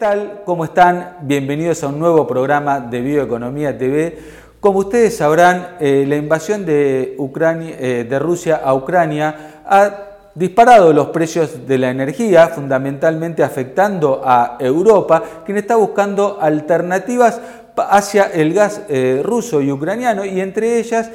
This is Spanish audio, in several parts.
tal? ¿Cómo están? Bienvenidos a un nuevo programa de Bioeconomía TV. Como ustedes sabrán, eh, la invasión de, eh, de Rusia a Ucrania ha disparado los precios de la energía, fundamentalmente afectando a Europa, quien está buscando alternativas hacia el gas eh, ruso y ucraniano y entre ellas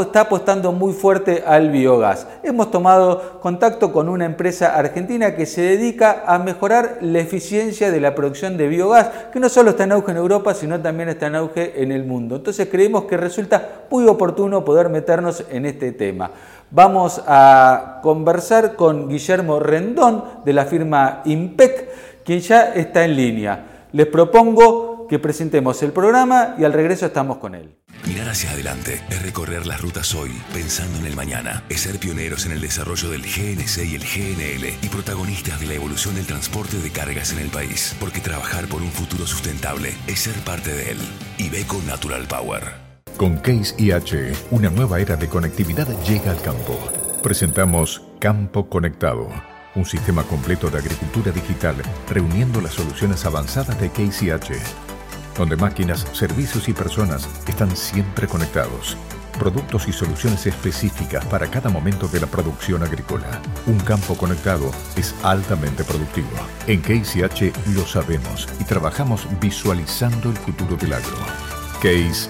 está apostando muy fuerte al biogás. Hemos tomado contacto con una empresa argentina que se dedica a mejorar la eficiencia de la producción de biogás, que no solo está en auge en Europa, sino también está en auge en el mundo. Entonces creemos que resulta muy oportuno poder meternos en este tema. Vamos a conversar con Guillermo Rendón de la firma IMPEC, quien ya está en línea. Les propongo que presentemos el programa y al regreso estamos con él. Mirar hacia adelante es recorrer las rutas hoy pensando en el mañana. Es ser pioneros en el desarrollo del GNC y el GNL y protagonistas de la evolución del transporte de cargas en el país. Porque trabajar por un futuro sustentable es ser parte de él. Ibeco Natural Power. Con Case IH, una nueva era de conectividad llega al campo. Presentamos Campo Conectado un sistema completo de agricultura digital reuniendo las soluciones avanzadas de KCH donde máquinas, servicios y personas están siempre conectados. Productos y soluciones específicas para cada momento de la producción agrícola. Un campo conectado es altamente productivo. En Case lo sabemos y trabajamos visualizando el futuro del agro. Case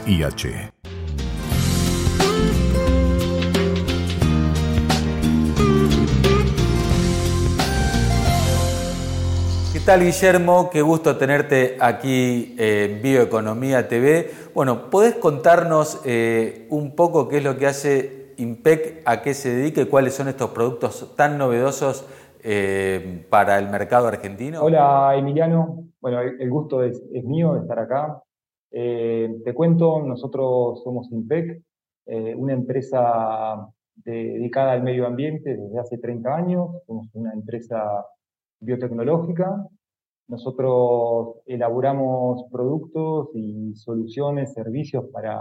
tal, Guillermo? Qué gusto tenerte aquí en Bioeconomía TV. Bueno, ¿podés contarnos eh, un poco qué es lo que hace IMPEC, a qué se dedica y cuáles son estos productos tan novedosos eh, para el mercado argentino? Hola, Emiliano. Bueno, el gusto es, mío de estar acá. Eh, te cuento, nosotros somos IMPEC, una empresa dedicada al medio ambiente desde hace 30 años. Somos una empresa biotecnológica nosotros elaboramos productos y soluciones, servicios para,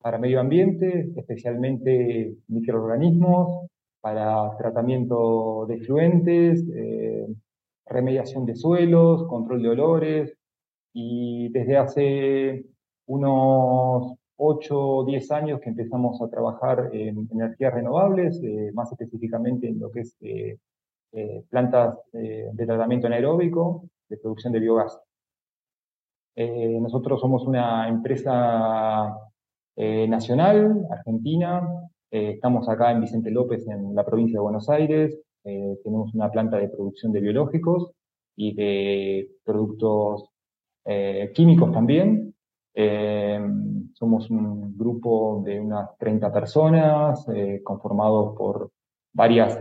para medio ambiente, especialmente microorganismos, para tratamiento de fluentes, eh, remediación de suelos, control de olores. Y desde hace unos 8 o 10 años que empezamos a trabajar en energías renovables, eh, más específicamente en lo que es eh, plantas de tratamiento anaeróbico de producción de biogás. Eh, nosotros somos una empresa eh, nacional, argentina. Eh, estamos acá en Vicente López, en la provincia de Buenos Aires. tenemos una planta de producción de biológicos y de productos químicos también. somos un grupo de unas 30 personas conformados por varias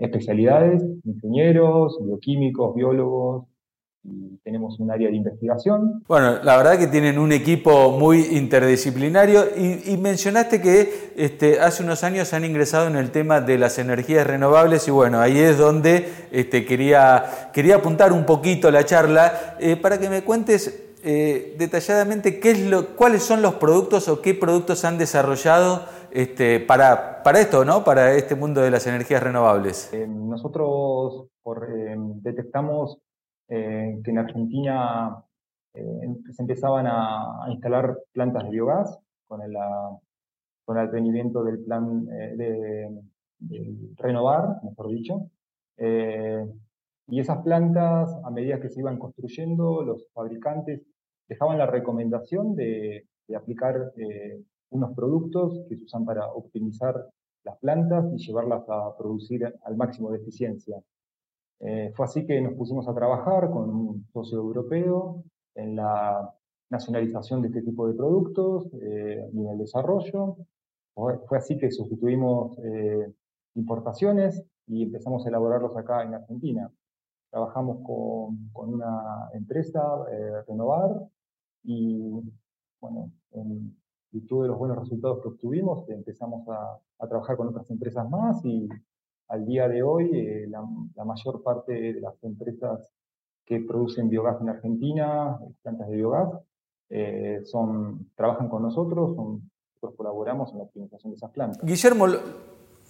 especialidades, ingenieros, bioquímicos, biólogos, tenemos un área de investigación. Bueno, la verdad que tienen un equipo muy interdisciplinario y, mencionaste que este, hace unos años han ingresado en el tema de las energías renovables y bueno, ahí es donde este, quería, quería apuntar un poquito la charla eh, para que me cuentes eh, detalladamente qué es lo, cuáles son los productos o qué productos han desarrollado este, para, para esto, ¿no? para este mundo de las energías renovables. Eh, nosotros detectamos eh, que en Argentina eh, se empezaban a, instalar plantas de biogás con el, con el advenimiento del plan eh, de, renovar, mejor dicho. y esas plantas, a medida que se iban construyendo, los fabricantes dejaban la recomendación de, de aplicar unos productos que se usan para optimizar las plantas y llevarlas a producir al máximo de eficiencia. Eh, fue así que nos pusimos a trabajar con un socio europeo en la nacionalización de este tipo de productos eh, y en el desarrollo. Fue, así que sustituimos eh, importaciones y empezamos a elaborarlos acá en Argentina. Trabajamos con, con una empresa, Renovar, y bueno, en virtud de los buenos resultados que obtuvimos, empezamos a, a trabajar con otras empresas más y al día de hoy eh, la, mayor parte de las empresas que producen biogás en Argentina, plantas de biogás, eh, son, trabajan con nosotros, nosotros colaboramos en la optimización de esas plantas. Guillermo,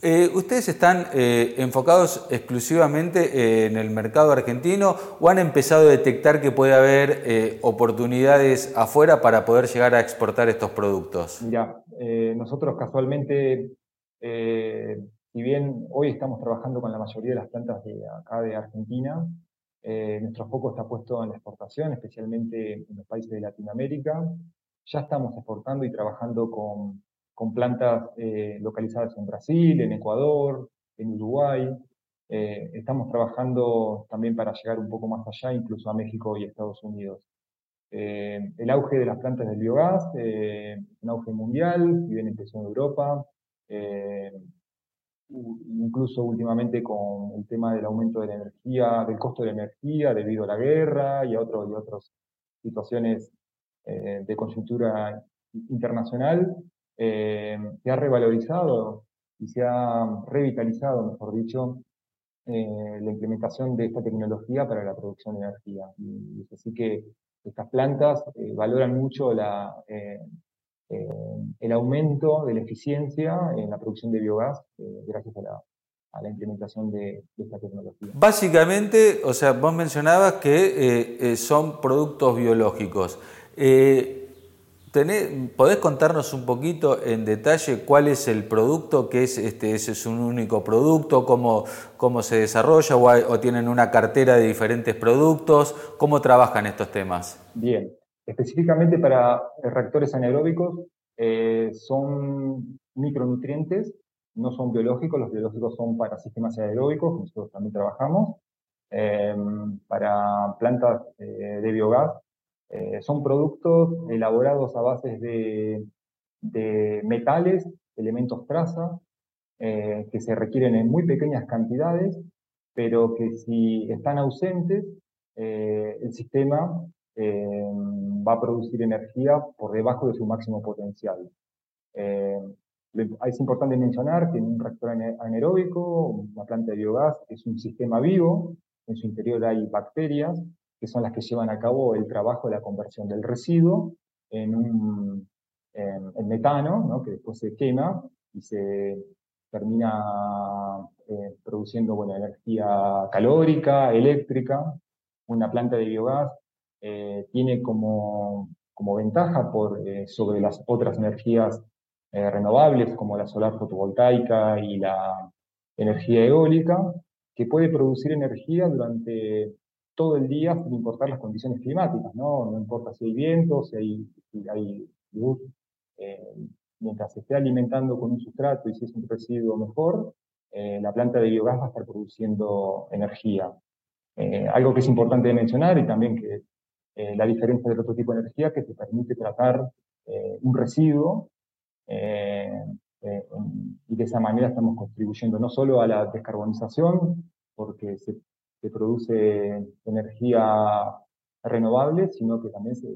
Eh, ¿Ustedes están enfocados exclusivamente en el mercado argentino o han empezado a detectar que puede haber oportunidades afuera para poder llegar a exportar estos productos? Mira, nosotros casualmente, si bien hoy estamos trabajando con la mayoría de las plantas de acá de Argentina, nuestro foco está puesto en la exportación, especialmente en los países de Latinoamérica. Ya estamos exportando y trabajando con con plantas eh, localizadas en Brasil, en Ecuador, en Uruguay. Eh, estamos trabajando también para llegar un poco más allá, incluso a México y Estados Unidos. Eh, el auge de las plantas del biogás, un auge mundial, si bien empezó en Europa, incluso últimamente con el tema del aumento de la energía, del costo de la energía debido a la guerra y a, otro, y otras situaciones de coyuntura internacional, eh, se ha revalorizado y se ha revitalizado, mejor dicho, eh, la implementación de esta tecnología para la producción de energía. Y es así que estas plantas eh, valoran mucho la, el aumento de la eficiencia en la producción de biogás gracias a la, a la implementación de, esta tecnología. Básicamente, o sea, vos mencionabas que son productos biológicos. ¿Podés contarnos un poquito en detalle cuál es el producto, qué es, este, ese es un único producto, cómo, cómo se desarrolla o, tienen una cartera de diferentes productos? ¿Cómo trabajan estos temas? Bien, específicamente para reactores anaeróbicos eh, son micronutrientes, no son biológicos, los biológicos son para sistemas anaeróbicos, nosotros también trabajamos. Eh, para plantas eh, de biogás eh, son productos elaborados a base de, metales, elementos traza, eh, que se requieren en muy pequeñas cantidades, pero que si están ausentes, el sistema va a producir energía por debajo de su máximo potencial. es importante mencionar que en un reactor anaeróbico, una planta de biogás, es un sistema vivo, en su interior hay bacterias, que son las que llevan a cabo el trabajo de la conversión del residuo en, un, metano, que después se quema y se termina eh, produciendo buena energía calórica, eléctrica. Una planta de biogás eh, tiene como, como, ventaja por, eh, sobre las otras energías renovables, como la solar fotovoltaica y la energía eólica, que puede producir energía durante todo el día sin importar las condiciones climáticas, ¿no? No importa si hay viento, si hay, hay luz, eh, mientras se esté alimentando con un sustrato y si es un residuo mejor, eh, la planta de biogás va a estar produciendo energía. Eh, algo que es importante mencionar y también que la diferencia del otro tipo de energía que te permite tratar un residuo y de esa manera estamos contribuyendo no solo a la descarbonización, porque se produce energía renovable, sino que también se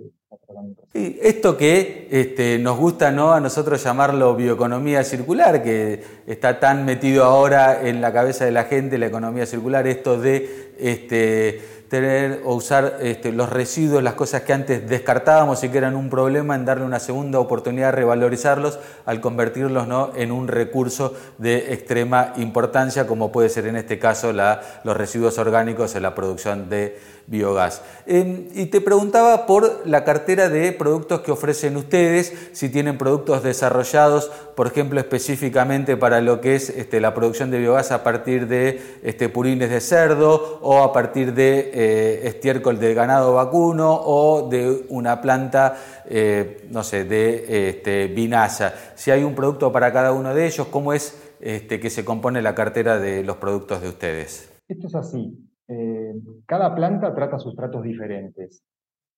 sí, esto que este, nos gusta ¿no? a nosotros llamarlo bioeconomía circular, que está tan metido ahora en la cabeza de la gente, la economía circular, esto de este, tener o usar este, los residuos, las cosas que antes descartábamos y que eran un problema, en darle una segunda oportunidad revalorizarlos al convertirlos ¿no? en un recurso de extrema importancia, como puede ser en este caso la, los residuos orgánicos en la producción de biogás. y te preguntaba por la cartera de productos que ofrecen ustedes, si tienen productos desarrollados, por ejemplo, específicamente para lo que es este, la producción de biogás a partir de este, purines de cerdo o a partir de eh, estiércol de ganado vacuno o de una planta, eh, no sé, de este, vinaza. Si hay un producto para cada uno de ellos, ¿cómo es este, que se compone la cartera de los productos de ustedes? Esto es así. Eh, cada planta trata sustratos diferentes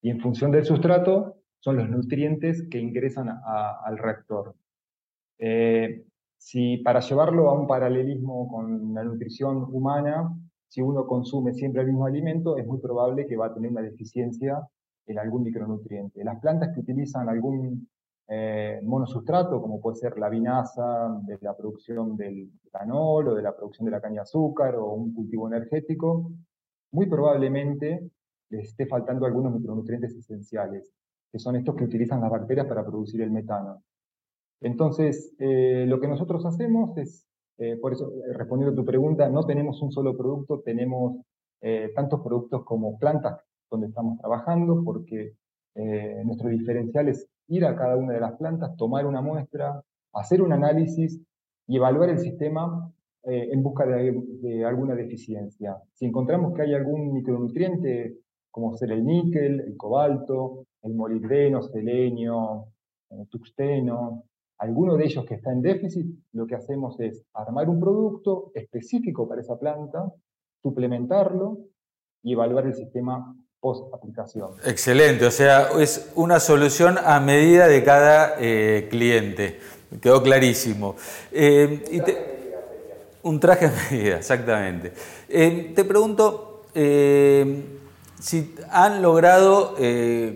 y en función del sustrato son los nutrientes que ingresan al reactor. Eh, si para llevarlo a un paralelismo con la nutrición humana, si uno consume siempre el mismo alimento, es muy probable que va a tener una deficiencia en algún micronutriente. Las plantas que utilizan algún eh, monosustrato, como puede ser la vinaza de la producción del etanol o de la producción de la caña de azúcar o un cultivo energético, muy probablemente les esté faltando algunos micronutrientes esenciales, que son estos que utilizan las bacterias para producir el metano. Entonces, eh, lo que nosotros hacemos es eh, por eso, eh, respondiendo a tu pregunta, no tenemos un solo producto, tenemos tantos productos como plantas donde estamos trabajando, porque nuestro diferencial es ir a cada una de las plantas, tomar una muestra, hacer un análisis y evaluar el sistema en busca de, alguna deficiencia. Si encontramos que hay algún micronutriente, como ser el níquel, el cobalto, el molibdeno, selenio, tuxteno, alguno de ellos que está en déficit, lo que hacemos es armar un producto específico para esa planta, suplementarlo y evaluar el sistema post aplicación. Excelente, o sea, es una solución a medida de cada eh, cliente. Quedó clarísimo. Eh, un traje a medida, exactamente. Eh, te pregunto si han logrado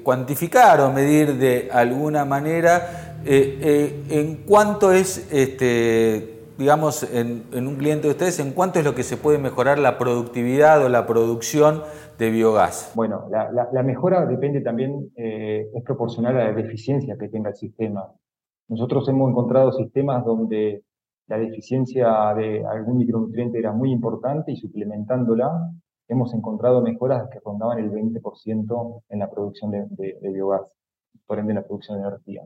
cuantificar o medir de alguna manera eh, eh, ¿En cuánto es, este, digamos, en, un cliente de ustedes, en cuánto es lo que se puede mejorar la productividad o la producción de biogás? Bueno, la, mejora depende también, eh, es proporcional a la deficiencia que tenga el sistema. Nosotros hemos encontrado sistemas donde la deficiencia de algún micronutriente era muy importante y suplementándola hemos encontrado mejoras que rondaban el 20% en la producción de, de biogás, por ende en la producción de energía.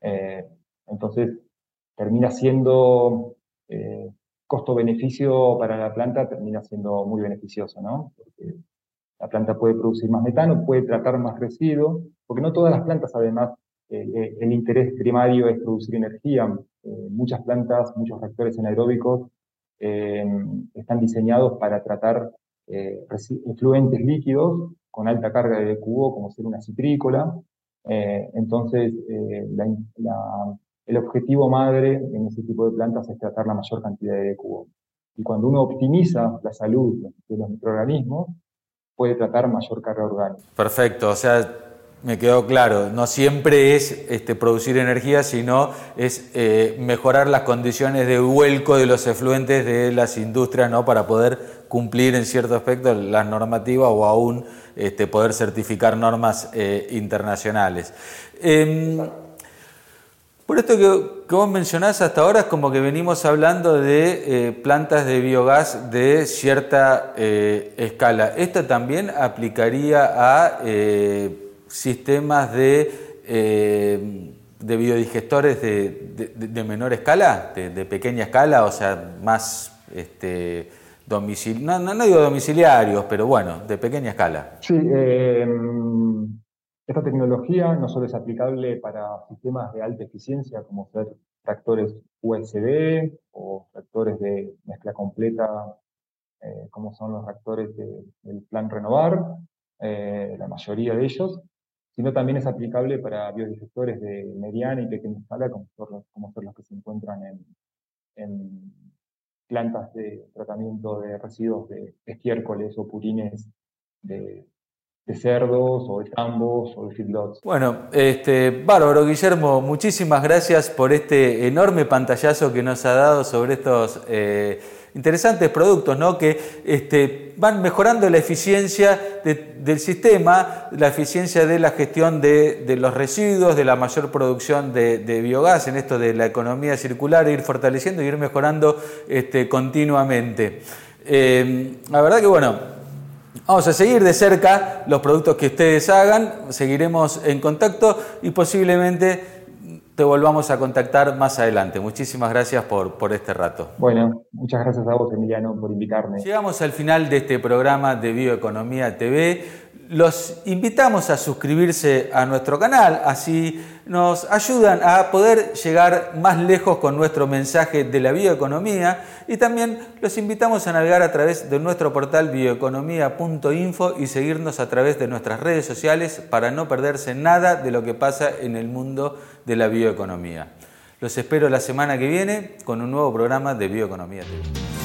Eh, entonces, termina siendo eh, costo-beneficio para la planta, termina siendo muy beneficioso, ¿no? Porque la planta puede producir más metano, puede tratar más residuos, porque no todas las plantas, además, eh, el interés primario es producir energía. muchas plantas, muchos reactores anaeróbicos están diseñados para tratar efluentes líquidos con alta carga de cubo, como ser una citrícola, eh, entonces, eh, el objetivo madre en ese tipo de plantas es tratar la mayor cantidad de cubo. Y cuando uno optimiza la salud de los microorganismos, puede tratar mayor carga orgánica. Perfecto, o sea, me quedó claro, no siempre es este, producir energía, sino es eh, mejorar las condiciones de vuelco de los efluentes de las industrias ¿no? para poder cumplir en cierto aspecto las normativas o aún este, poder certificar normas eh, internacionales. Em, por esto que, vos mencionás hasta ahora es como que venimos hablando de eh, plantas de biogás de cierta eh, escala. ¿Esto también aplicaría a sistemas de, de biodigestores de, menor escala, de, pequeña escala, o sea, más... Este, no, no, digo domiciliarios, pero bueno, de pequeña escala. Sí, em, esta tecnología no solo es aplicable para sistemas de alta eficiencia como ser tractores USB o tractores de mezcla completa, eh, como son los reactores del plan Renovar, eh, la mayoría de ellos, sino también es aplicable para biodigestores de mediana y pequeña escala, como como son los que se encuentran en plantas de tratamiento de residuos de estiércoles o purines de, cerdos o de tambos o de feedlots. Bueno, este, bárbaro Guillermo, muchísimas gracias por este enorme pantallazo que nos ha dado sobre estos eh, interesantes productos ¿no? que este, van mejorando la eficiencia del sistema, la eficiencia de la gestión de, los residuos, de la mayor producción de, biogás, en esto de la economía circular, ir fortaleciendo y ir mejorando este, continuamente. Eh, la verdad que bueno, vamos a seguir de cerca los productos que ustedes hagan, seguiremos en contacto y posiblemente te volvamos a contactar más adelante. Muchísimas gracias por, por este rato. Bueno, muchas gracias a vos, Emiliano, por invitarme. Llegamos al final de este programa de Bioeconomía TV. Los invitamos a suscribirse a nuestro canal, así nos ayudan a poder llegar más lejos con nuestro mensaje de la bioeconomía y también los invitamos a navegar a través de nuestro portal bioeconomía.info y seguirnos a través de nuestras redes sociales para no perderse nada de lo que pasa en el mundo de la bioeconomía. Los espero la semana que viene con un nuevo programa de Bioeconomía TV.